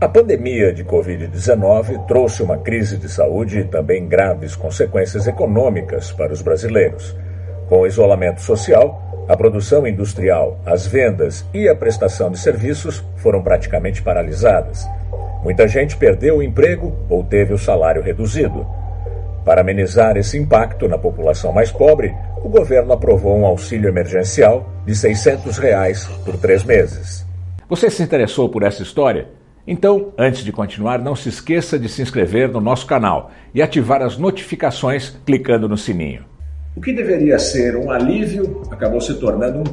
A pandemia de Covid-19 trouxe uma crise de saúde e também graves consequências econômicas para os brasileiros. Com o isolamento social, a produção industrial, as vendas e a prestação de serviços foram praticamente paralisadas. Muita gente perdeu o emprego ou teve o salário reduzido. Para amenizar esse impacto na população mais pobre, o governo aprovou um auxílio emergencial de 600 reais por três meses. Você se interessou por essa história? Então, antes de continuar, não se esqueça de se inscrever no nosso canal e ativar as notificações clicando no sininho. O que deveria ser um alívio acabou se tornando um